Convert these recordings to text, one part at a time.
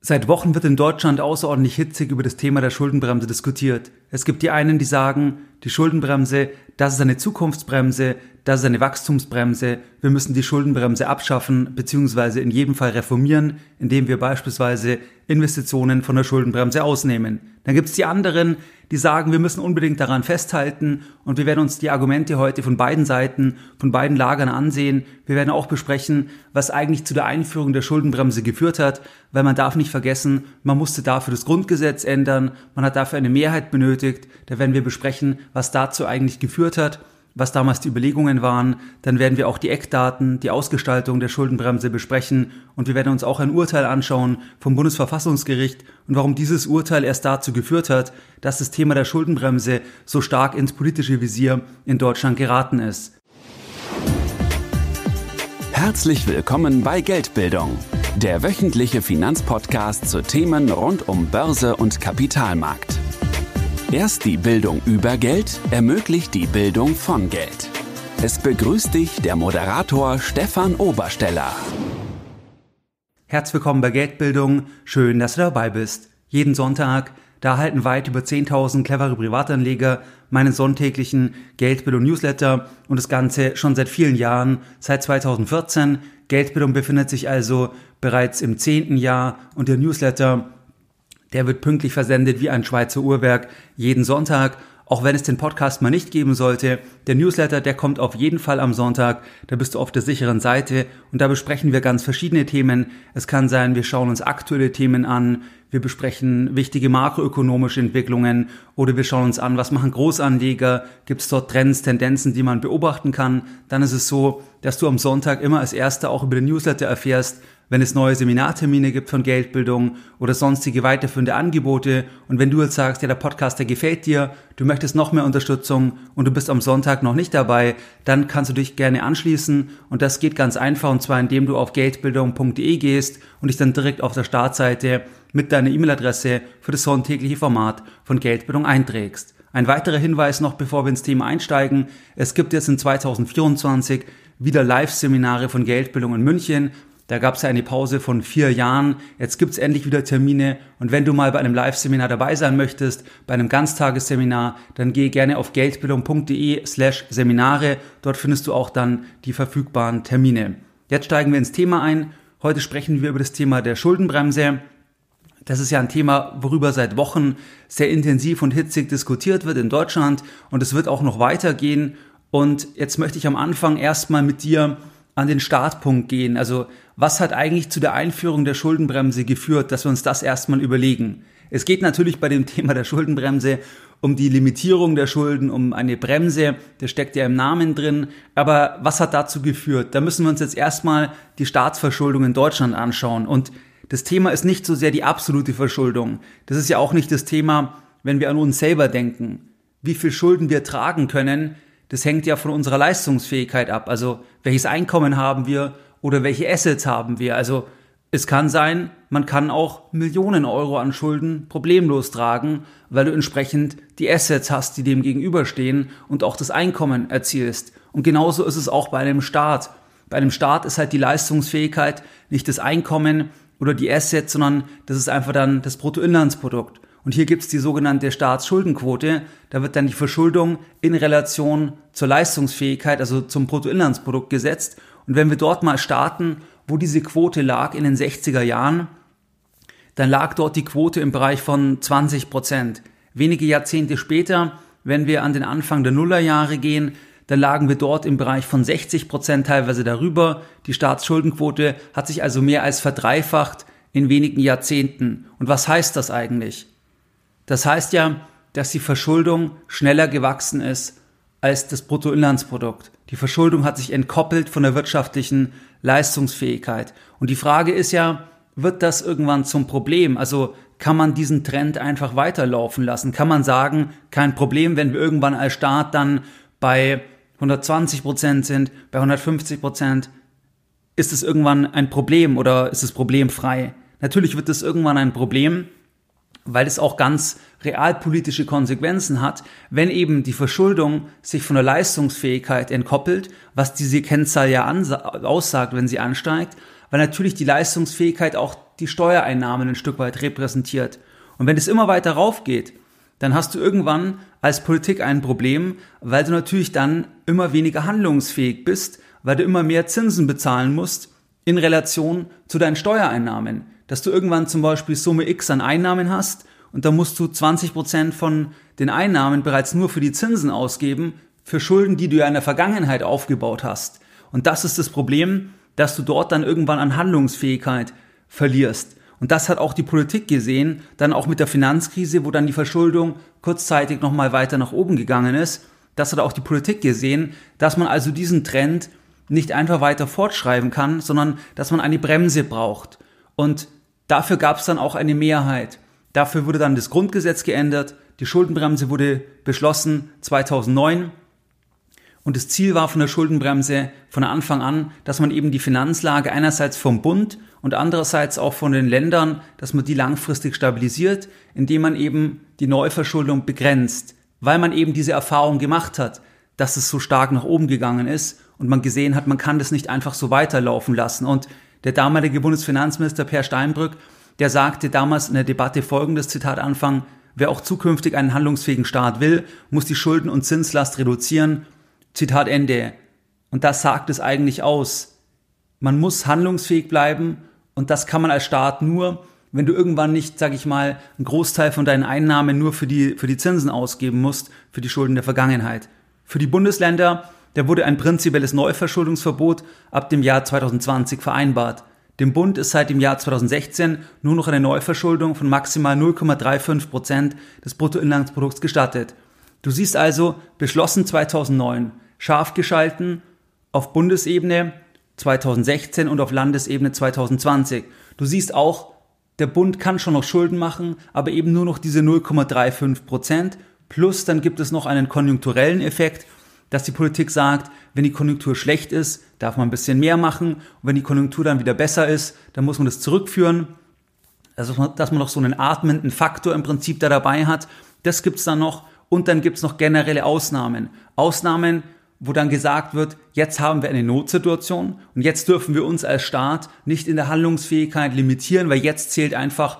Seit Wochen wird in Deutschland außerordentlich hitzig über das Thema der Schuldenbremse diskutiert. Es gibt die einen, die sagen, die Schuldenbremse, das ist eine Zukunftsbremse, das ist eine Wachstumsbremse, wir müssen die Schuldenbremse abschaffen bzw. in jedem Fall reformieren, indem wir beispielsweise Investitionen von der Schuldenbremse ausnehmen. Dann gibt es die anderen, die sagen, wir müssen unbedingt daran festhalten und wir werden uns die Argumente heute von beiden Seiten, von beiden Lagern ansehen. Wir werden auch besprechen, was eigentlich zu der Einführung der Schuldenbremse geführt hat, weil man darf nicht vergessen, man musste dafür das Grundgesetz ändern, man hat dafür eine Mehrheit benötigt, da werden wir besprechen, was dazu eigentlich geführt hat was damals die Überlegungen waren. Dann werden wir auch die Eckdaten, die Ausgestaltung der Schuldenbremse besprechen und wir werden uns auch ein Urteil anschauen vom Bundesverfassungsgericht und warum dieses Urteil erst dazu geführt hat, dass das Thema der Schuldenbremse so stark ins politische Visier in Deutschland geraten ist. Herzlich willkommen bei Geldbildung, der wöchentliche Finanzpodcast zu Themen rund um Börse und Kapitalmarkt. Erst die Bildung über Geld ermöglicht die Bildung von Geld. Es begrüßt dich der Moderator Stefan Obersteller. Herzlich willkommen bei Geldbildung. Schön, dass du dabei bist. Jeden Sonntag, da erhalten weit über 10.000 clevere Privatanleger meinen sonntäglichen Geldbildung Newsletter und das Ganze schon seit vielen Jahren, seit 2014. Geldbildung befindet sich also bereits im zehnten Jahr und der Newsletter der wird pünktlich versendet wie ein Schweizer Uhrwerk jeden Sonntag. Auch wenn es den Podcast mal nicht geben sollte, der Newsletter, der kommt auf jeden Fall am Sonntag. Da bist du auf der sicheren Seite und da besprechen wir ganz verschiedene Themen. Es kann sein, wir schauen uns aktuelle Themen an, wir besprechen wichtige makroökonomische Entwicklungen oder wir schauen uns an, was machen Großanleger, gibt es dort Trends, Tendenzen, die man beobachten kann. Dann ist es so, dass du am Sonntag immer als Erster auch über den Newsletter erfährst, wenn es neue Seminartermine gibt von Geldbildung oder sonstige weiterführende Angebote. Und wenn du jetzt sagst, ja, der Podcast, der gefällt dir, du möchtest noch mehr Unterstützung und du bist am Sonntag noch nicht dabei, dann kannst du dich gerne anschließen. Und das geht ganz einfach und zwar indem du auf geldbildung.de gehst und dich dann direkt auf der Startseite mit deiner E-Mail-Adresse für das sonntägliche Format von Geldbildung einträgst. Ein weiterer Hinweis noch, bevor wir ins Thema einsteigen. Es gibt jetzt in 2024 wieder Live-Seminare von Geldbildung in München. Da gab es ja eine Pause von vier Jahren. Jetzt gibt's endlich wieder Termine. Und wenn du mal bei einem Live-Seminar dabei sein möchtest, bei einem Ganztagesseminar, dann geh gerne auf geldbildung.de slash Seminare. Dort findest du auch dann die verfügbaren Termine. Jetzt steigen wir ins Thema ein. Heute sprechen wir über das Thema der Schuldenbremse. Das ist ja ein Thema, worüber seit Wochen sehr intensiv und hitzig diskutiert wird in Deutschland. Und es wird auch noch weitergehen. Und jetzt möchte ich am Anfang erstmal mit dir an den Startpunkt gehen. Also was hat eigentlich zu der Einführung der Schuldenbremse geführt, dass wir uns das erstmal überlegen. Es geht natürlich bei dem Thema der Schuldenbremse um die Limitierung der Schulden, um eine Bremse, das steckt ja im Namen drin. Aber was hat dazu geführt? Da müssen wir uns jetzt erstmal die Staatsverschuldung in Deutschland anschauen. Und das Thema ist nicht so sehr die absolute Verschuldung. Das ist ja auch nicht das Thema, wenn wir an uns selber denken. Wie viel Schulden wir tragen können, das hängt ja von unserer Leistungsfähigkeit ab. Also welches Einkommen haben wir oder welche Assets haben wir. Also es kann sein, man kann auch Millionen Euro an Schulden problemlos tragen, weil du entsprechend die Assets hast, die dem gegenüberstehen und auch das Einkommen erzielst. Und genauso ist es auch bei einem Staat. Bei einem Staat ist halt die Leistungsfähigkeit nicht das Einkommen oder die Assets, sondern das ist einfach dann das Bruttoinlandsprodukt. Und hier gibt es die sogenannte Staatsschuldenquote. Da wird dann die Verschuldung in Relation zur Leistungsfähigkeit, also zum Bruttoinlandsprodukt gesetzt. Und wenn wir dort mal starten, wo diese Quote lag in den 60er Jahren, dann lag dort die Quote im Bereich von 20 Prozent. Wenige Jahrzehnte später, wenn wir an den Anfang der Nullerjahre gehen, dann lagen wir dort im Bereich von 60 Prozent teilweise darüber. Die Staatsschuldenquote hat sich also mehr als verdreifacht in wenigen Jahrzehnten. Und was heißt das eigentlich? Das heißt ja, dass die Verschuldung schneller gewachsen ist als das Bruttoinlandsprodukt. Die Verschuldung hat sich entkoppelt von der wirtschaftlichen Leistungsfähigkeit. Und die Frage ist ja, wird das irgendwann zum Problem? Also kann man diesen Trend einfach weiterlaufen lassen? Kann man sagen, kein Problem, wenn wir irgendwann als Staat dann bei 120 Prozent sind, bei 150 Prozent, ist es irgendwann ein Problem oder ist es problemfrei? Natürlich wird es irgendwann ein Problem, weil es auch ganz realpolitische Konsequenzen hat, wenn eben die Verschuldung sich von der Leistungsfähigkeit entkoppelt, was diese Kennzahl ja aussagt, wenn sie ansteigt, weil natürlich die Leistungsfähigkeit auch die Steuereinnahmen ein Stück weit repräsentiert. Und wenn es immer weiter raufgeht, dann hast du irgendwann als Politik ein Problem, weil du natürlich dann immer weniger handlungsfähig bist, weil du immer mehr Zinsen bezahlen musst in Relation zu deinen Steuereinnahmen. Dass du irgendwann zum Beispiel Summe X an Einnahmen hast und da musst du 20 Prozent von den Einnahmen bereits nur für die Zinsen ausgeben, für Schulden, die du ja in der Vergangenheit aufgebaut hast. Und das ist das Problem, dass du dort dann irgendwann an Handlungsfähigkeit verlierst. Und das hat auch die Politik gesehen, dann auch mit der Finanzkrise, wo dann die Verschuldung kurzzeitig nochmal weiter nach oben gegangen ist. Das hat auch die Politik gesehen, dass man also diesen Trend nicht einfach weiter fortschreiben kann, sondern dass man eine Bremse braucht. Und dafür gab es dann auch eine Mehrheit. Dafür wurde dann das Grundgesetz geändert, die Schuldenbremse wurde beschlossen 2009 und das Ziel war von der Schuldenbremse von Anfang an, dass man eben die Finanzlage einerseits vom Bund und andererseits auch von den Ländern, dass man die langfristig stabilisiert, indem man eben die Neuverschuldung begrenzt, weil man eben diese Erfahrung gemacht hat, dass es so stark nach oben gegangen ist und man gesehen hat, man kann das nicht einfach so weiterlaufen lassen. Und der damalige Bundesfinanzminister Per Steinbrück, der sagte damals in der Debatte folgendes Zitat Anfang, wer auch zukünftig einen handlungsfähigen Staat will, muss die Schulden- und Zinslast reduzieren. Zitat Ende. Und das sagt es eigentlich aus. Man muss handlungsfähig bleiben und das kann man als Staat nur, wenn du irgendwann nicht, sag ich mal, einen Großteil von deinen Einnahmen nur für die, für die Zinsen ausgeben musst, für die Schulden der Vergangenheit. Für die Bundesländer, da wurde ein prinzipielles Neuverschuldungsverbot ab dem Jahr 2020 vereinbart. Dem Bund ist seit dem Jahr 2016 nur noch eine Neuverschuldung von maximal 0,35 Prozent des Bruttoinlandsprodukts gestattet. Du siehst also, beschlossen 2009, scharf geschalten auf Bundesebene 2016 und auf Landesebene 2020. Du siehst auch, der Bund kann schon noch Schulden machen, aber eben nur noch diese 0,35 Prozent. Plus dann gibt es noch einen konjunkturellen Effekt, dass die Politik sagt, wenn die Konjunktur schlecht ist, darf man ein bisschen mehr machen. Und wenn die Konjunktur dann wieder besser ist, dann muss man das zurückführen. Also, dass man noch so einen atmenden Faktor im Prinzip da dabei hat. Das gibt's dann noch. Und dann gibt's noch generelle Ausnahmen. Ausnahmen, wo dann gesagt wird, jetzt haben wir eine Notsituation und jetzt dürfen wir uns als Staat nicht in der Handlungsfähigkeit limitieren, weil jetzt zählt einfach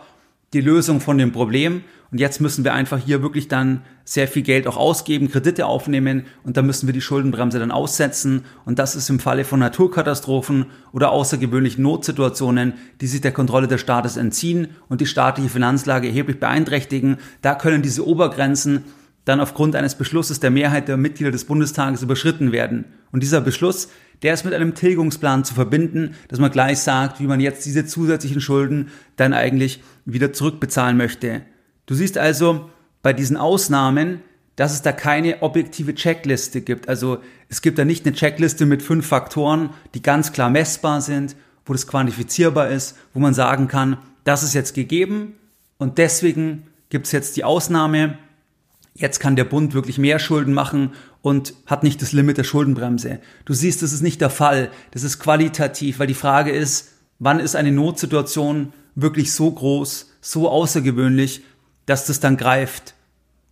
die Lösung von dem Problem und jetzt müssen wir einfach hier wirklich dann sehr viel Geld auch ausgeben, Kredite aufnehmen und da müssen wir die Schuldenbremse dann aussetzen und das ist im Falle von Naturkatastrophen oder außergewöhnlichen Notsituationen, die sich der Kontrolle des Staates entziehen und die staatliche Finanzlage erheblich beeinträchtigen. Da können diese Obergrenzen dann aufgrund eines Beschlusses der Mehrheit der Mitglieder des Bundestages überschritten werden. Und dieser Beschluss, der ist mit einem Tilgungsplan zu verbinden, dass man gleich sagt, wie man jetzt diese zusätzlichen Schulden dann eigentlich wieder zurückbezahlen möchte. Du siehst also bei diesen Ausnahmen, dass es da keine objektive Checkliste gibt. Also es gibt da nicht eine Checkliste mit fünf Faktoren, die ganz klar messbar sind, wo das quantifizierbar ist, wo man sagen kann, das ist jetzt gegeben und deswegen gibt es jetzt die Ausnahme Jetzt kann der Bund wirklich mehr Schulden machen und hat nicht das Limit der Schuldenbremse. Du siehst, das ist nicht der Fall. Das ist qualitativ, weil die Frage ist, wann ist eine Notsituation wirklich so groß, so außergewöhnlich, dass das dann greift.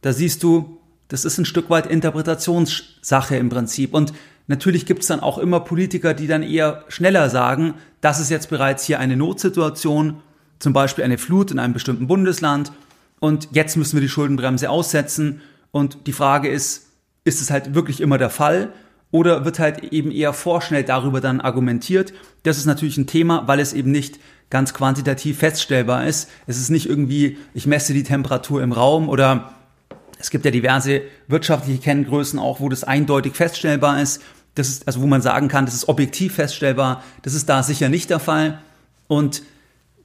Da siehst du, das ist ein Stück weit Interpretationssache im Prinzip. Und natürlich gibt es dann auch immer Politiker, die dann eher schneller sagen, das ist jetzt bereits hier eine Notsituation, zum Beispiel eine Flut in einem bestimmten Bundesland und jetzt müssen wir die Schuldenbremse aussetzen. Und die Frage ist, ist es halt wirklich immer der Fall? Oder wird halt eben eher vorschnell darüber dann argumentiert? Das ist natürlich ein Thema, weil es eben nicht ganz quantitativ feststellbar ist. Es ist nicht irgendwie, ich messe die Temperatur im Raum oder es gibt ja diverse wirtschaftliche Kenngrößen auch, wo das eindeutig feststellbar ist. Das ist, also wo man sagen kann, das ist objektiv feststellbar. Das ist da sicher nicht der Fall. Und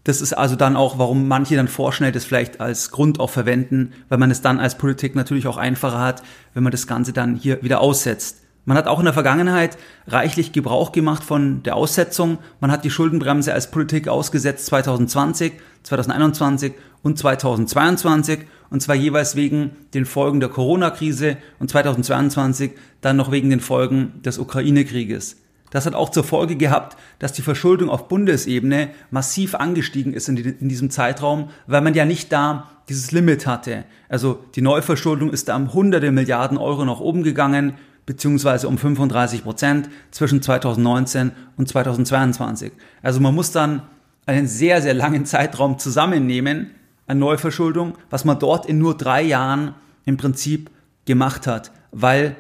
das ist also dann auch, warum manche dann vorschnell das vielleicht als Grund auch verwenden, weil man es dann als Politik natürlich auch einfacher hat, wenn man das Ganze dann hier wieder aussetzt. Man hat auch in der Vergangenheit reichlich Gebrauch gemacht von der Aussetzung. Man hat die Schuldenbremse als Politik ausgesetzt 2020, 2021 und 2022 und zwar jeweils wegen den Folgen der Corona-Krise und 2022 dann noch wegen den Folgen des Ukraine-Krieges. Das hat auch zur Folge gehabt, dass die Verschuldung auf Bundesebene massiv angestiegen ist in, die, in, diesem Zeitraum, weil man ja nicht da dieses Limit hatte. Also die Neuverschuldung ist da um hunderte Milliarden Euro nach oben gegangen, beziehungsweise um 35 Prozent zwischen 2019 und 2022. Also man muss dann einen sehr, sehr langen Zeitraum zusammennehmen an Neuverschuldung, was man dort in nur drei Jahren im Prinzip gemacht hat, weil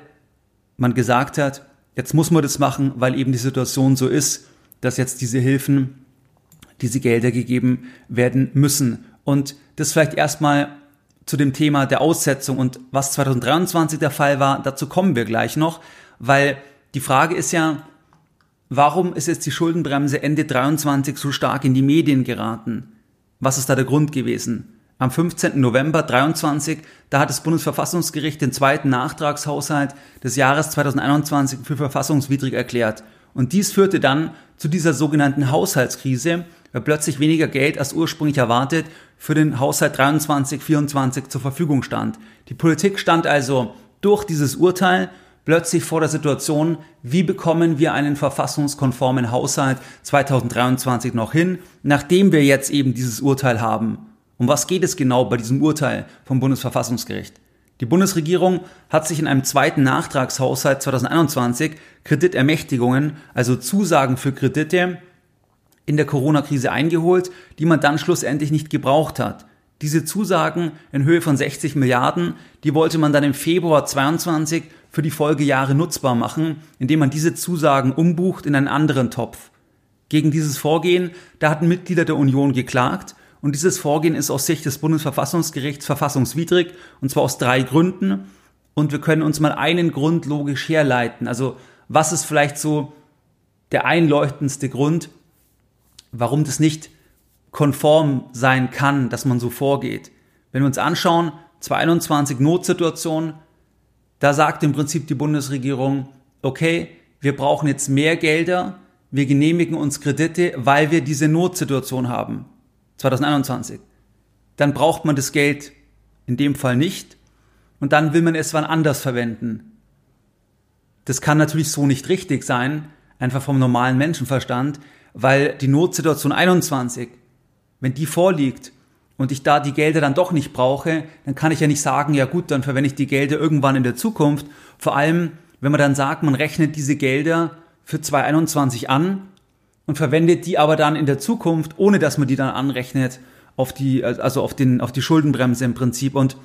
man gesagt hat, jetzt muss man das machen, weil eben die Situation so ist, dass jetzt diese Hilfen, diese Gelder gegeben werden müssen. Und das vielleicht erstmal zu dem Thema der Aussetzung und was 2023 der Fall war, dazu kommen wir gleich noch, weil die Frage ist ja, warum ist jetzt die Schuldenbremse Ende 23 so stark in die Medien geraten? Was ist da der Grund gewesen? Am 15. November 23, da hat das Bundesverfassungsgericht den zweiten Nachtragshaushalt des Jahres 2021 für verfassungswidrig erklärt. Und dies führte dann zu dieser sogenannten Haushaltskrise, weil plötzlich weniger Geld als ursprünglich erwartet für den Haushalt 23, 24 zur Verfügung stand. Die Politik stand also durch dieses Urteil plötzlich vor der Situation, wie bekommen wir einen verfassungskonformen Haushalt 2023 noch hin, nachdem wir jetzt eben dieses Urteil haben. Um was geht es genau bei diesem Urteil vom Bundesverfassungsgericht? Die Bundesregierung hat sich in einem zweiten Nachtragshaushalt 2021 Kreditermächtigungen, also Zusagen für Kredite, in der Corona-Krise eingeholt, die man dann schlussendlich nicht gebraucht hat. Diese Zusagen in Höhe von 60 Milliarden, die wollte man dann im Februar 22 für die Folgejahre nutzbar machen, indem man diese Zusagen umbucht in einen anderen Topf. Gegen dieses Vorgehen, da hatten Mitglieder der Union geklagt und dieses Vorgehen ist aus Sicht des Bundesverfassungsgerichts verfassungswidrig, und zwar aus drei Gründen. Und wir können uns mal einen Grund logisch herleiten. Also was ist vielleicht so der einleuchtendste Grund, warum das nicht konform sein kann, dass man so vorgeht? Wenn wir uns anschauen, 221 Notsituation, da sagt im Prinzip die Bundesregierung, okay, wir brauchen jetzt mehr Gelder, wir genehmigen uns Kredite, weil wir diese Notsituation haben. 2021. Dann braucht man das Geld in dem Fall nicht und dann will man es wann anders verwenden. Das kann natürlich so nicht richtig sein, einfach vom normalen Menschenverstand, weil die Notsituation 21, wenn die vorliegt und ich da die Gelder dann doch nicht brauche, dann kann ich ja nicht sagen, ja gut, dann verwende ich die Gelder irgendwann in der Zukunft. Vor allem, wenn man dann sagt, man rechnet diese Gelder für 2021 an und verwendet die aber dann in der Zukunft, ohne dass man die dann anrechnet, auf die, also auf den, auf die Schuldenbremse im Prinzip. Und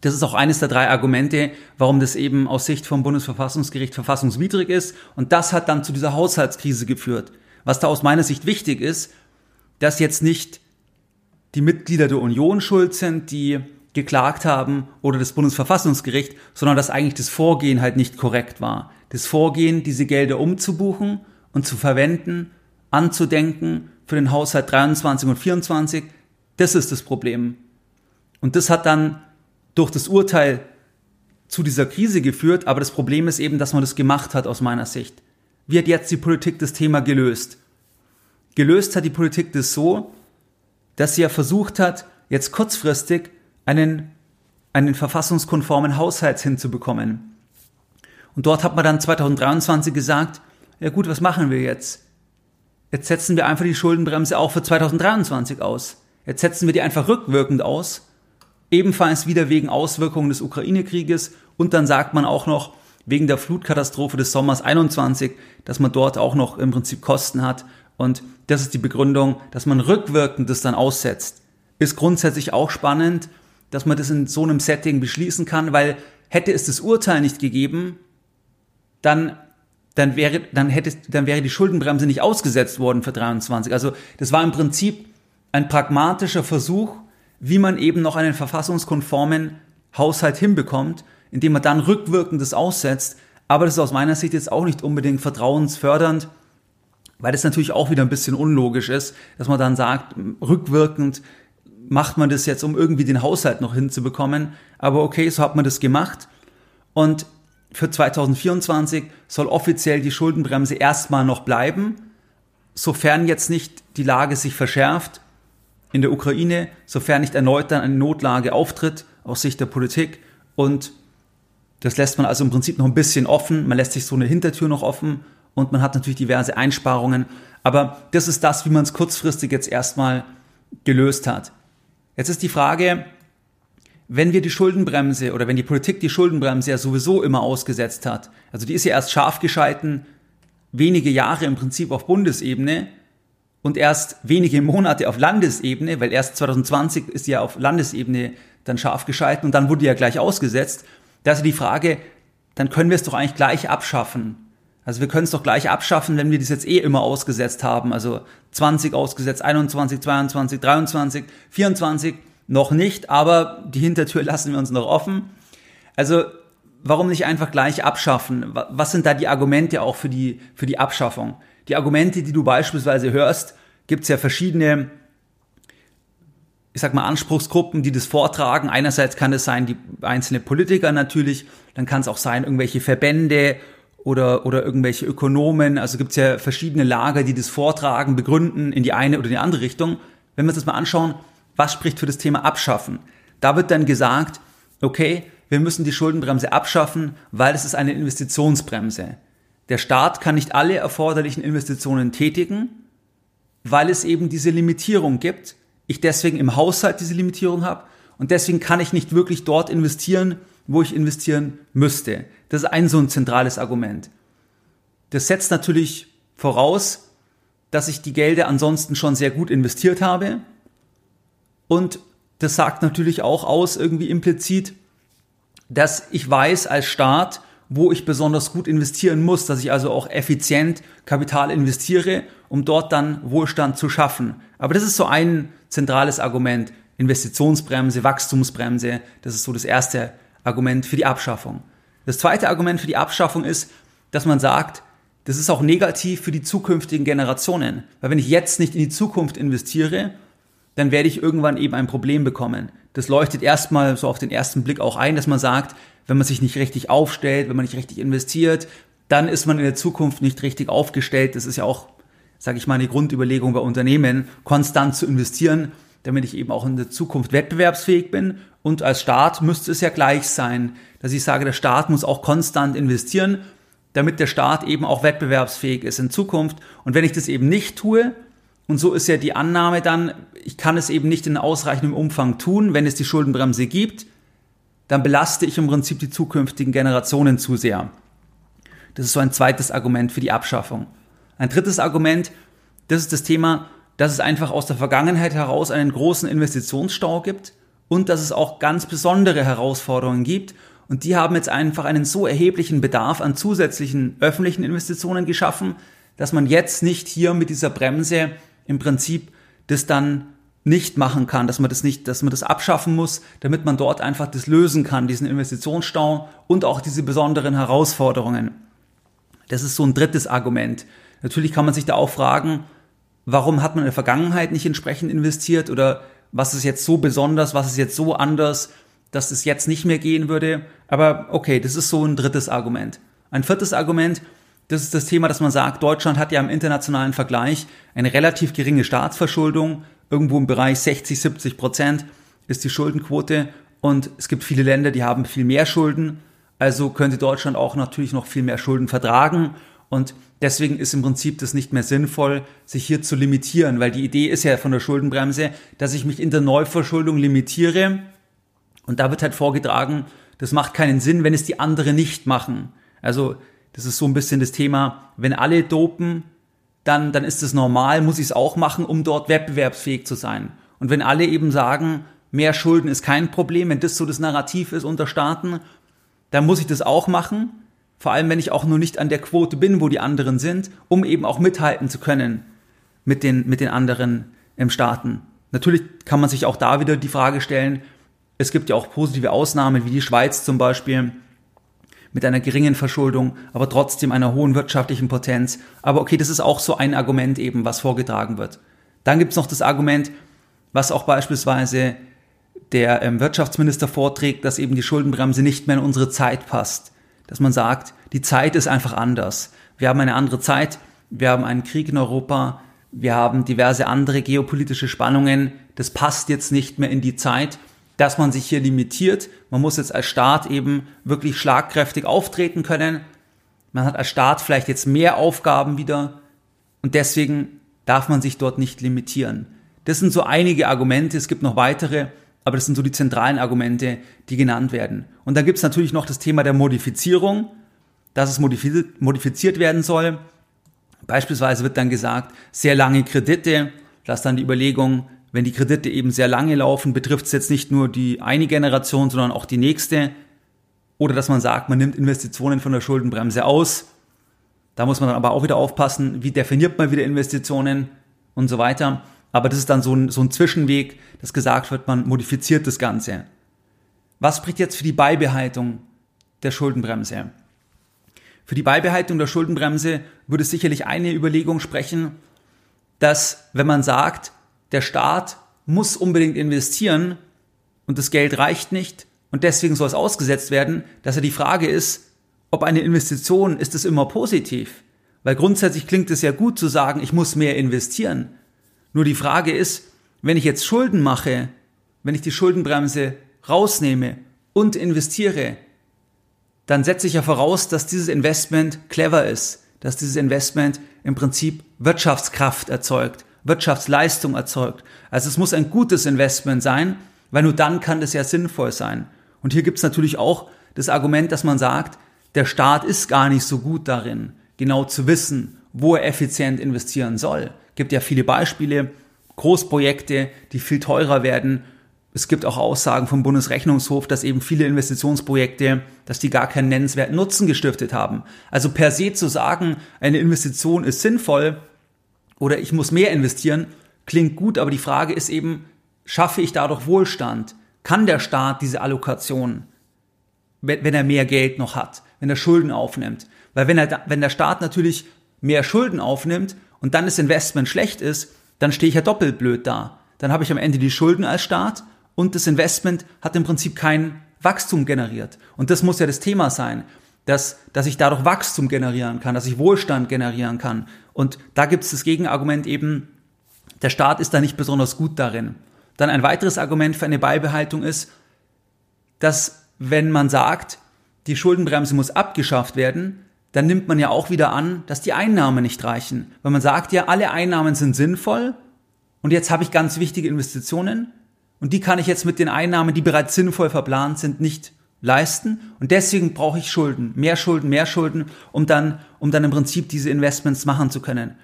das ist auch eines der drei Argumente, warum das eben aus Sicht vom Bundesverfassungsgericht verfassungswidrig ist. Und das hat dann zu dieser Haushaltskrise geführt. Was da aus meiner Sicht wichtig ist, dass jetzt nicht die Mitglieder der Union schuld sind, die geklagt haben oder das Bundesverfassungsgericht, sondern dass eigentlich das Vorgehen halt nicht korrekt war. Das Vorgehen, diese Gelder umzubuchen und zu verwenden, anzudenken für den Haushalt 23 und 24, das ist das Problem. Und das hat dann durch das Urteil zu dieser Krise geführt, aber das Problem ist eben, dass man das gemacht hat aus meiner Sicht. Wie hat jetzt die Politik das Thema gelöst? Gelöst hat die Politik das so, dass sie ja versucht hat, jetzt kurzfristig einen, einen verfassungskonformen Haushalt hinzubekommen. Und dort hat man dann 2023 gesagt, ja gut, was machen wir jetzt? Jetzt setzen wir einfach die Schuldenbremse auch für 2023 aus. Jetzt setzen wir die einfach rückwirkend aus, ebenfalls wieder wegen Auswirkungen des Ukraine-Krieges und dann sagt man auch noch wegen der Flutkatastrophe des Sommers 21, dass man dort auch noch im Prinzip Kosten hat und das ist die Begründung, dass man rückwirkend das dann aussetzt. Ist grundsätzlich auch spannend, dass man das in so einem Setting beschließen kann, weil hätte es das Urteil nicht gegeben, dann dann wäre, dann hätte, dann wäre die Schuldenbremse nicht ausgesetzt worden für 23. Also das war im Prinzip ein pragmatischer Versuch, wie man eben noch einen verfassungskonformen Haushalt hinbekommt, indem man dann rückwirkendes aussetzt. Aber das ist aus meiner Sicht jetzt auch nicht unbedingt vertrauensfördernd, weil das natürlich auch wieder ein bisschen unlogisch ist, dass man dann sagt, rückwirkend macht man das jetzt, um irgendwie den Haushalt noch hinzubekommen. Aber okay, so hat man das gemacht. Und für 2024 soll offiziell die Schuldenbremse erstmal noch bleiben, sofern jetzt nicht die Lage sich verschärft in der Ukraine, sofern nicht erneut dann eine Notlage auftritt aus Sicht der Politik. Und das lässt man also im Prinzip noch ein bisschen offen, man lässt sich so eine Hintertür noch offen und man hat natürlich diverse Einsparungen, aber das ist das, wie man es kurzfristig jetzt erstmal gelöst hat. Jetzt ist die Frage, wenn wir die Schuldenbremse oder wenn die Politik die Schuldenbremse ja sowieso immer ausgesetzt hat, also die ist ja erst scharf gescheiten, wenige Jahre im Prinzip auf Bundesebene und erst wenige Monate auf Landesebene, weil erst 2020 ist ja auf Landesebene dann scharf geschalten und dann wurde ja gleich ausgesetzt. Da ist ja die Frage, dann können wir es doch eigentlich gleich abschaffen. Also wir können es doch gleich abschaffen, wenn wir das jetzt eh immer ausgesetzt haben. Also 20 ausgesetzt, 21, 22, 23, 24 noch nicht, aber die Hintertür lassen wir uns noch offen. Also warum nicht einfach gleich abschaffen? Was sind da die Argumente auch für die, für die Abschaffung? Die Argumente, die du beispielsweise hörst, gibt es ja verschiedene, ich sag mal, Anspruchsgruppen, die das vortragen. Einerseits kann es sein, die einzelne Politiker natürlich, dann kann es auch sein, irgendwelche Verbände oder, oder irgendwelche Ökonomen. Also gibt es ja verschiedene Lager, die das vortragen, begründen in die eine oder die andere Richtung. Wenn wir uns das mal anschauen, was spricht für das Thema Abschaffen? Da wird dann gesagt, okay, wir müssen die Schuldenbremse abschaffen, weil es ist eine Investitionsbremse. Der Staat kann nicht alle erforderlichen Investitionen tätigen, weil es eben diese Limitierung gibt. Ich deswegen im Haushalt diese Limitierung habe und deswegen kann ich nicht wirklich dort investieren, wo ich investieren müsste. Das ist ein so ein zentrales Argument. Das setzt natürlich voraus, dass ich die Gelder ansonsten schon sehr gut investiert habe. Und das sagt natürlich auch aus, irgendwie implizit, dass ich weiß als Staat, wo ich besonders gut investieren muss, dass ich also auch effizient Kapital investiere, um dort dann Wohlstand zu schaffen. Aber das ist so ein zentrales Argument. Investitionsbremse, Wachstumsbremse, das ist so das erste Argument für die Abschaffung. Das zweite Argument für die Abschaffung ist, dass man sagt, das ist auch negativ für die zukünftigen Generationen. Weil wenn ich jetzt nicht in die Zukunft investiere, dann werde ich irgendwann eben ein Problem bekommen. Das leuchtet erstmal so auf den ersten Blick auch ein, dass man sagt, wenn man sich nicht richtig aufstellt, wenn man nicht richtig investiert, dann ist man in der Zukunft nicht richtig aufgestellt. Das ist ja auch, sage ich mal, eine Grundüberlegung bei Unternehmen, konstant zu investieren, damit ich eben auch in der Zukunft wettbewerbsfähig bin. Und als Staat müsste es ja gleich sein, dass ich sage, der Staat muss auch konstant investieren, damit der Staat eben auch wettbewerbsfähig ist in Zukunft. Und wenn ich das eben nicht tue, und so ist ja die Annahme dann, ich kann es eben nicht in ausreichendem Umfang tun, wenn es die Schuldenbremse gibt, dann belaste ich im Prinzip die zukünftigen Generationen zu sehr. Das ist so ein zweites Argument für die Abschaffung. Ein drittes Argument, das ist das Thema, dass es einfach aus der Vergangenheit heraus einen großen Investitionsstau gibt und dass es auch ganz besondere Herausforderungen gibt. Und die haben jetzt einfach einen so erheblichen Bedarf an zusätzlichen öffentlichen Investitionen geschaffen, dass man jetzt nicht hier mit dieser Bremse im Prinzip das dann nicht machen kann, dass man das nicht, dass man das abschaffen muss, damit man dort einfach das lösen kann, diesen Investitionsstau und auch diese besonderen Herausforderungen. Das ist so ein drittes Argument. Natürlich kann man sich da auch fragen, warum hat man in der Vergangenheit nicht entsprechend investiert oder was ist jetzt so besonders, was ist jetzt so anders, dass es jetzt nicht mehr gehen würde. Aber okay, das ist so ein drittes Argument. Ein viertes Argument, das ist das Thema, dass man sagt, Deutschland hat ja im internationalen Vergleich eine relativ geringe Staatsverschuldung. Irgendwo im Bereich 60, 70 Prozent ist die Schuldenquote. Und es gibt viele Länder, die haben viel mehr Schulden. Also könnte Deutschland auch natürlich noch viel mehr Schulden vertragen. Und deswegen ist im Prinzip das nicht mehr sinnvoll, sich hier zu limitieren, weil die Idee ist ja von der Schuldenbremse, dass ich mich in der Neuverschuldung limitiere. Und da wird halt vorgetragen, das macht keinen Sinn, wenn es die anderen nicht machen. Also das ist so ein bisschen das Thema, wenn alle dopen, dann, dann ist es normal, muss ich es auch machen, um dort wettbewerbsfähig zu sein. Und wenn alle eben sagen, mehr Schulden ist kein Problem, wenn das so das Narrativ ist unter Staaten, dann muss ich das auch machen. Vor allem, wenn ich auch nur nicht an der Quote bin, wo die anderen sind, um eben auch mithalten zu können mit den, mit den anderen im Staaten. Natürlich kann man sich auch da wieder die Frage stellen, es gibt ja auch positive Ausnahmen, wie die Schweiz zum Beispiel, mit einer geringen Verschuldung, aber trotzdem einer hohen wirtschaftlichen Potenz. Aber okay, das ist auch so ein Argument eben, was vorgetragen wird. Dann gibt es noch das Argument, was auch beispielsweise der ähm, Wirtschaftsminister vorträgt, dass eben die Schuldenbremse nicht mehr in unsere Zeit passt. Dass man sagt, die Zeit ist einfach anders. Wir haben eine andere Zeit, wir haben einen Krieg in Europa, wir haben diverse andere geopolitische Spannungen. Das passt jetzt nicht mehr in die Zeit dass man sich hier limitiert. Man muss jetzt als Staat eben wirklich schlagkräftig auftreten können. Man hat als Staat vielleicht jetzt mehr Aufgaben wieder und deswegen darf man sich dort nicht limitieren. Das sind so einige Argumente, es gibt noch weitere, aber das sind so die zentralen Argumente, die genannt werden. Und dann gibt es natürlich noch das Thema der Modifizierung, dass es modifiziert werden soll. Beispielsweise wird dann gesagt, sehr lange Kredite, das ist dann die Überlegung, wenn die Kredite eben sehr lange laufen, betrifft es jetzt nicht nur die eine Generation, sondern auch die nächste. Oder dass man sagt, man nimmt Investitionen von der Schuldenbremse aus. Da muss man dann aber auch wieder aufpassen, wie definiert man wieder Investitionen und so weiter. Aber das ist dann so ein, so ein Zwischenweg, dass gesagt wird, man modifiziert das Ganze. Was spricht jetzt für die Beibehaltung der Schuldenbremse? Für die Beibehaltung der Schuldenbremse würde sicherlich eine Überlegung sprechen, dass wenn man sagt, der Staat muss unbedingt investieren und das Geld reicht nicht und deswegen soll es ausgesetzt werden, dass ja die Frage ist, ob eine Investition, ist es immer positiv? Weil grundsätzlich klingt es ja gut zu sagen, ich muss mehr investieren. Nur die Frage ist, wenn ich jetzt Schulden mache, wenn ich die Schuldenbremse rausnehme und investiere, dann setze ich ja voraus, dass dieses Investment clever ist, dass dieses Investment im Prinzip Wirtschaftskraft erzeugt, Wirtschaftsleistung erzeugt. Also es muss ein gutes Investment sein, weil nur dann kann das ja sinnvoll sein. Und hier gibt es natürlich auch das Argument, dass man sagt, der Staat ist gar nicht so gut darin, genau zu wissen, wo er effizient investieren soll. Es gibt ja viele Beispiele, Großprojekte, die viel teurer werden. Es gibt auch Aussagen vom Bundesrechnungshof, dass eben viele Investitionsprojekte, dass die gar keinen nennenswerten Nutzen gestiftet haben. Also per se zu sagen, eine Investition ist sinnvoll oder ich muss mehr investieren, klingt gut, aber die Frage ist eben, schaffe ich dadurch Wohlstand? Kann der Staat diese Allokation, wenn er mehr Geld noch hat, wenn er Schulden aufnimmt? Weil wenn, er, wenn der Staat natürlich mehr Schulden aufnimmt und dann das Investment schlecht ist, dann stehe ich ja doppelt blöd da. Dann habe ich am Ende die Schulden als Staat und das Investment hat im Prinzip kein Wachstum generiert. Und das muss ja das Thema sein, dass, dass ich dadurch Wachstum generieren kann, dass ich Wohlstand generieren kann. Und da gibt es das Gegenargument eben, der Staat ist da nicht besonders gut darin. Dann ein weiteres Argument für eine Beibehaltung ist, dass wenn man sagt, die Schuldenbremse muss abgeschafft werden, dann nimmt man ja auch wieder an, dass die Einnahmen nicht reichen. Weil man sagt ja, alle Einnahmen sind sinnvoll und jetzt habe ich ganz wichtige Investitionen und die kann ich jetzt mit den Einnahmen, die bereits sinnvoll verplant sind, nicht leisten und deswegen brauche ich Schulden, mehr Schulden, mehr Schulden, um dann, um dann im Prinzip diese Investments machen zu können.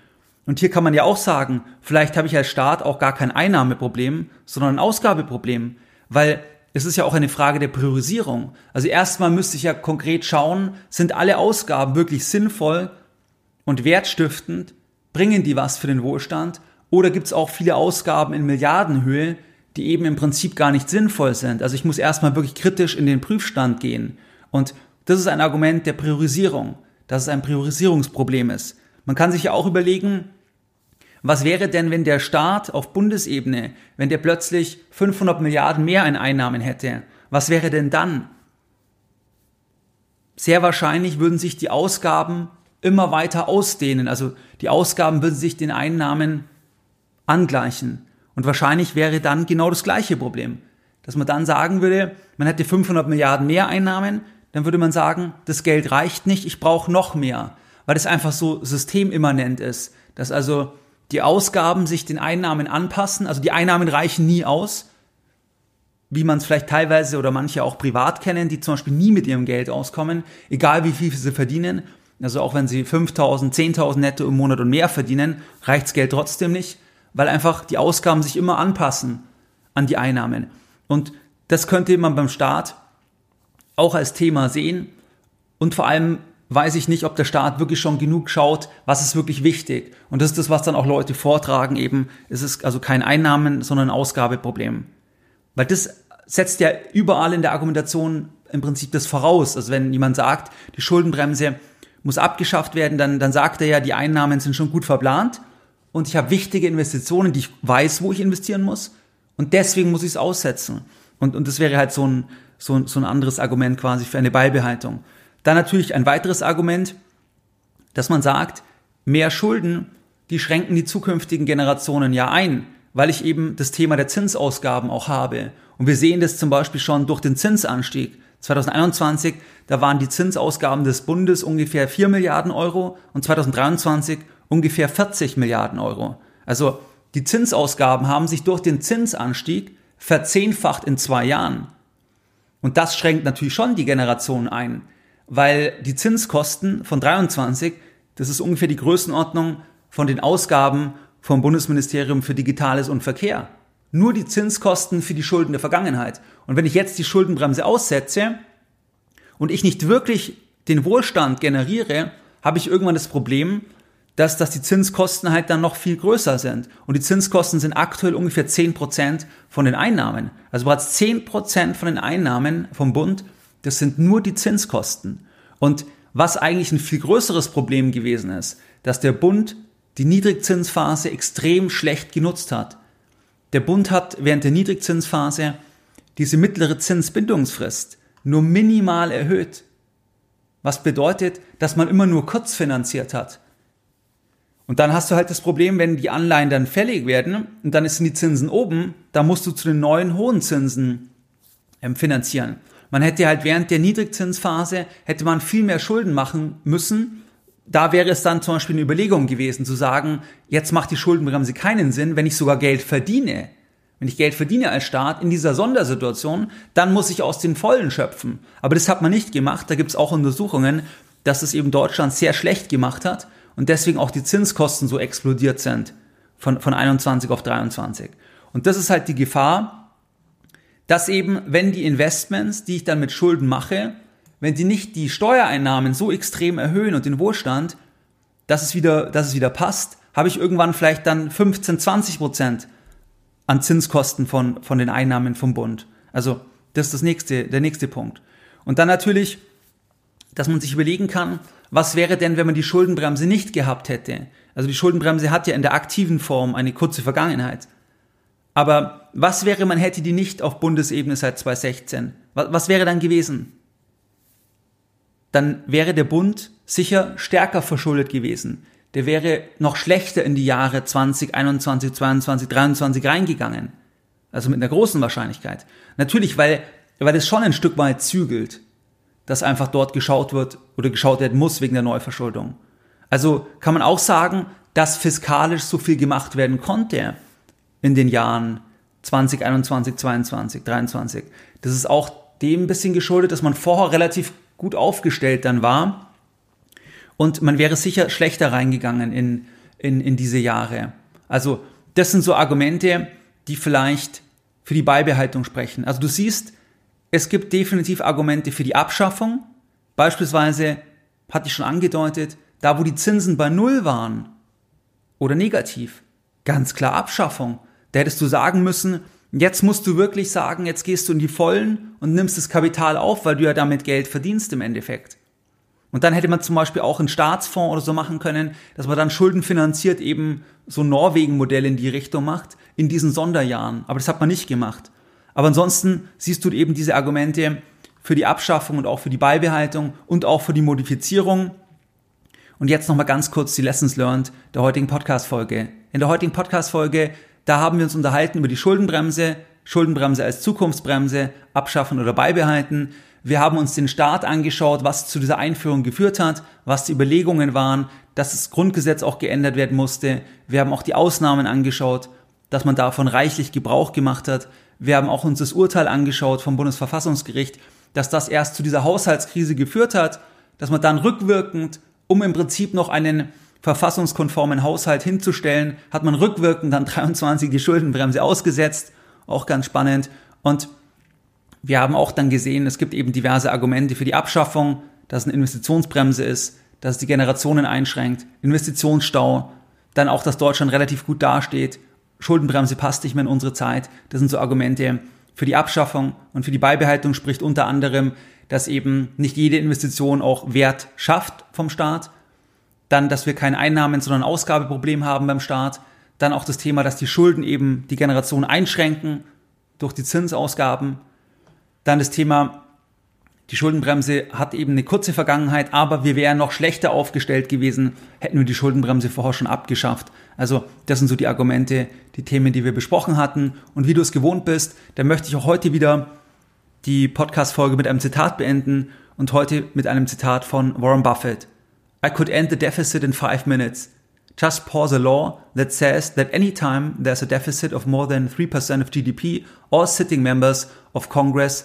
Und hier kann man ja auch sagen, vielleicht habe ich als Staat auch gar kein Einnahmeproblem, sondern ein Ausgabeproblem, weil es ist ja auch eine Frage der Priorisierung. Also erstmal müsste ich ja konkret schauen, sind alle Ausgaben wirklich sinnvoll und wertstiftend? Bringen die was für den Wohlstand? Oder gibt es auch viele Ausgaben in Milliardenhöhe, die eben im Prinzip gar nicht sinnvoll sind? Also ich muss erstmal wirklich kritisch in den Prüfstand gehen. Und das ist ein Argument der Priorisierung, dass es ein Priorisierungsproblem ist. Man kann sich ja auch überlegen, was wäre denn, wenn der Staat auf Bundesebene, wenn der plötzlich 500 Milliarden mehr an Einnahmen hätte? Was wäre denn dann? Sehr wahrscheinlich würden sich die Ausgaben immer weiter ausdehnen. Also die Ausgaben würden sich den Einnahmen angleichen. Und wahrscheinlich wäre dann genau das gleiche Problem. Dass man dann sagen würde, man hätte 500 Milliarden mehr Einnahmen, dann würde man sagen, das Geld reicht nicht, ich brauche noch mehr. Weil das einfach so systemimmanent ist. Dass also die Ausgaben sich den Einnahmen anpassen. Also die Einnahmen reichen nie aus, wie man es vielleicht teilweise oder manche auch privat kennen, die zum Beispiel nie mit ihrem Geld auskommen, egal wie viel sie verdienen. Also auch wenn sie 5.000, 10.000 netto im Monat und mehr verdienen, reicht's Geld trotzdem nicht, weil einfach die Ausgaben sich immer anpassen an die Einnahmen. Und das könnte man beim Staat auch als Thema sehen und vor allem weiß ich nicht, ob der Staat wirklich schon genug schaut, was ist wirklich wichtig. Und das ist das, was dann auch Leute vortragen eben. Es ist also kein Einnahmen, sondern ein Ausgabeproblem. Weil das setzt ja überall in der Argumentation im Prinzip das voraus. Also wenn jemand sagt, die Schuldenbremse muss abgeschafft werden, dann, dann sagt er ja, die Einnahmen sind schon gut verplant und ich habe wichtige Investitionen, die ich weiß, wo ich investieren muss und deswegen muss ich es aussetzen. Und, und das wäre halt so ein, so, so ein anderes Argument quasi für eine Beibehaltung. Dann natürlich ein weiteres Argument, dass man sagt, mehr Schulden, die schränken die zukünftigen Generationen ja ein, weil ich eben das Thema der Zinsausgaben auch habe. Und wir sehen das zum Beispiel schon durch den Zinsanstieg. 2021, da waren die Zinsausgaben des Bundes ungefähr 4 Milliarden Euro und 2023 ungefähr 40 Milliarden Euro. Also die Zinsausgaben haben sich durch den Zinsanstieg verzehnfacht in zwei Jahren. Und das schränkt natürlich schon die Generation ein weil die Zinskosten von 23, Das ist ungefähr die Größenordnung von den Ausgaben vom Bundesministerium für Digitales und Verkehr. Nur die Zinskosten für die Schulden der Vergangenheit. Und wenn ich jetzt die Schuldenbremse aussetze und ich nicht wirklich den Wohlstand generiere, habe ich irgendwann das Problem, dass, dass die Zinskosten halt dann noch viel größer sind. Und die Zinskosten sind aktuell ungefähr 10% von den Einnahmen. Also bereits 10% von den Einnahmen vom Bund, das sind nur die Zinskosten. Und was eigentlich ein viel größeres Problem gewesen ist, dass der Bund die Niedrigzinsphase extrem schlecht genutzt hat. Der Bund hat während der Niedrigzinsphase diese mittlere Zinsbindungsfrist nur minimal erhöht. Was bedeutet, dass man immer nur kurz finanziert hat. Und dann hast du halt das Problem, wenn die Anleihen dann fällig werden und dann sind die Zinsen oben, da musst du zu den neuen hohen Zinsen ähm, finanzieren. Man hätte halt während der Niedrigzinsphase hätte man viel mehr Schulden machen müssen. Da wäre es dann zum Beispiel eine Überlegung gewesen, zu sagen, jetzt macht die Schuldenbremse keinen Sinn, wenn ich sogar Geld verdiene. Wenn ich Geld verdiene als Staat in dieser Sondersituation, dann muss ich aus den Vollen schöpfen. Aber das hat man nicht gemacht. Da gibt es auch Untersuchungen, dass es eben Deutschland sehr schlecht gemacht hat und deswegen auch die Zinskosten so explodiert sind von, von 21 auf 23. Und das ist halt die Gefahr, dass eben, wenn die Investments, die ich dann mit Schulden mache, wenn die nicht die Steuereinnahmen so extrem erhöhen und den Wohlstand, dass es wieder, dass es wieder passt, habe ich irgendwann vielleicht dann 15, 20 Prozent an Zinskosten von, von den Einnahmen vom Bund. Also das ist das nächste, der nächste Punkt. Und dann natürlich, dass man sich überlegen kann, was wäre denn, wenn man die Schuldenbremse nicht gehabt hätte? Also die Schuldenbremse hat ja in der aktiven Form eine kurze Vergangenheit. Aber was wäre, man hätte die nicht auf Bundesebene seit 2016? Was, was wäre dann gewesen? Dann wäre der Bund sicher stärker verschuldet gewesen der wäre noch schlechter in die Jahre 2021, 22, 23 reingegangen. Also mit einer großen Wahrscheinlichkeit. Natürlich, weil, weil es schon ein Stück weit zügelt, dass einfach dort geschaut wird oder geschaut werden muss wegen der Neuverschuldung. Also kann man auch sagen, dass fiskalisch so viel gemacht werden konnte in den Jahren 2021, 22, 23. Das ist auch dem ein bisschen geschuldet, dass man vorher relativ gut aufgestellt dann war und man wäre sicher schlechter reingegangen in, in, in diese Jahre. Also das sind so Argumente, die vielleicht für die Beibehaltung sprechen. Also du siehst, es gibt definitiv Argumente für die Abschaffung. Beispielsweise, hatte ich schon angedeutet, da wo die Zinsen bei Null waren oder negativ, ganz klar Abschaffung. Da hättest du sagen müssen, jetzt musst du wirklich sagen, jetzt gehst du in die Vollen und nimmst das Kapital auf, weil du ja damit Geld verdienst im Endeffekt. Und dann hätte man zum Beispiel auch einen Staatsfonds oder so machen können, dass man dann schuldenfinanziert eben so Norwegen-Modell in die Richtung macht, in diesen Sonderjahren. Aber das hat man nicht gemacht. Aber ansonsten siehst du eben diese Argumente für die Abschaffung und auch für die Beibehaltung und auch für die Modifizierung. Und jetzt nochmal ganz kurz die Lessons learned der heutigen Podcast-Folge. In der heutigen Podcast-Folge, da haben wir uns unterhalten über die Schuldenbremse, Schuldenbremse als Zukunftsbremse, abschaffen oder beibehalten. Wir haben uns den Staat angeschaut, was zu dieser Einführung geführt hat, was die Überlegungen waren, dass das Grundgesetz auch geändert werden musste. Wir haben auch die Ausnahmen angeschaut, dass man davon reichlich Gebrauch gemacht hat. Wir haben auch uns das Urteil angeschaut vom Bundesverfassungsgericht, dass das erst zu dieser Haushaltskrise geführt hat, dass man dann rückwirkend, um im Prinzip noch einen verfassungskonformen Haushalt hinzustellen, hat man rückwirkend dann 23 die Schuldenbremse ausgesetzt. Auch ganz spannend. Und wir haben auch dann gesehen, es gibt eben diverse Argumente für die Abschaffung, dass es eine Investitionsbremse ist, dass es die Generationen einschränkt, Investitionsstau, dann auch, dass Deutschland relativ gut dasteht, Schuldenbremse passt nicht mehr in unsere Zeit. Das sind so Argumente für die Abschaffung und für die Beibehaltung spricht unter anderem, dass eben nicht jede Investition auch Wert schafft vom Staat. Dann, dass wir kein Einnahmen, sondern Ausgabeproblem haben beim Staat. Dann auch das Thema, dass die Schulden eben die Generation einschränken durch die Zinsausgaben. Dann das Thema, die Schuldenbremse hat eben eine kurze Vergangenheit, aber wir wären noch schlechter aufgestellt gewesen, hätten wir die Schuldenbremse vorher schon abgeschafft. Also das sind so die Argumente, die Themen, die wir besprochen hatten. Und wie du es gewohnt bist, dann möchte ich auch heute wieder die Podcast-Folge mit einem Zitat beenden und heute mit einem Zitat von Warren Buffett. I could end the deficit in five minutes. Just pause a law that says that anytime there's a deficit of more than 3% of GDP, all sitting members of Congress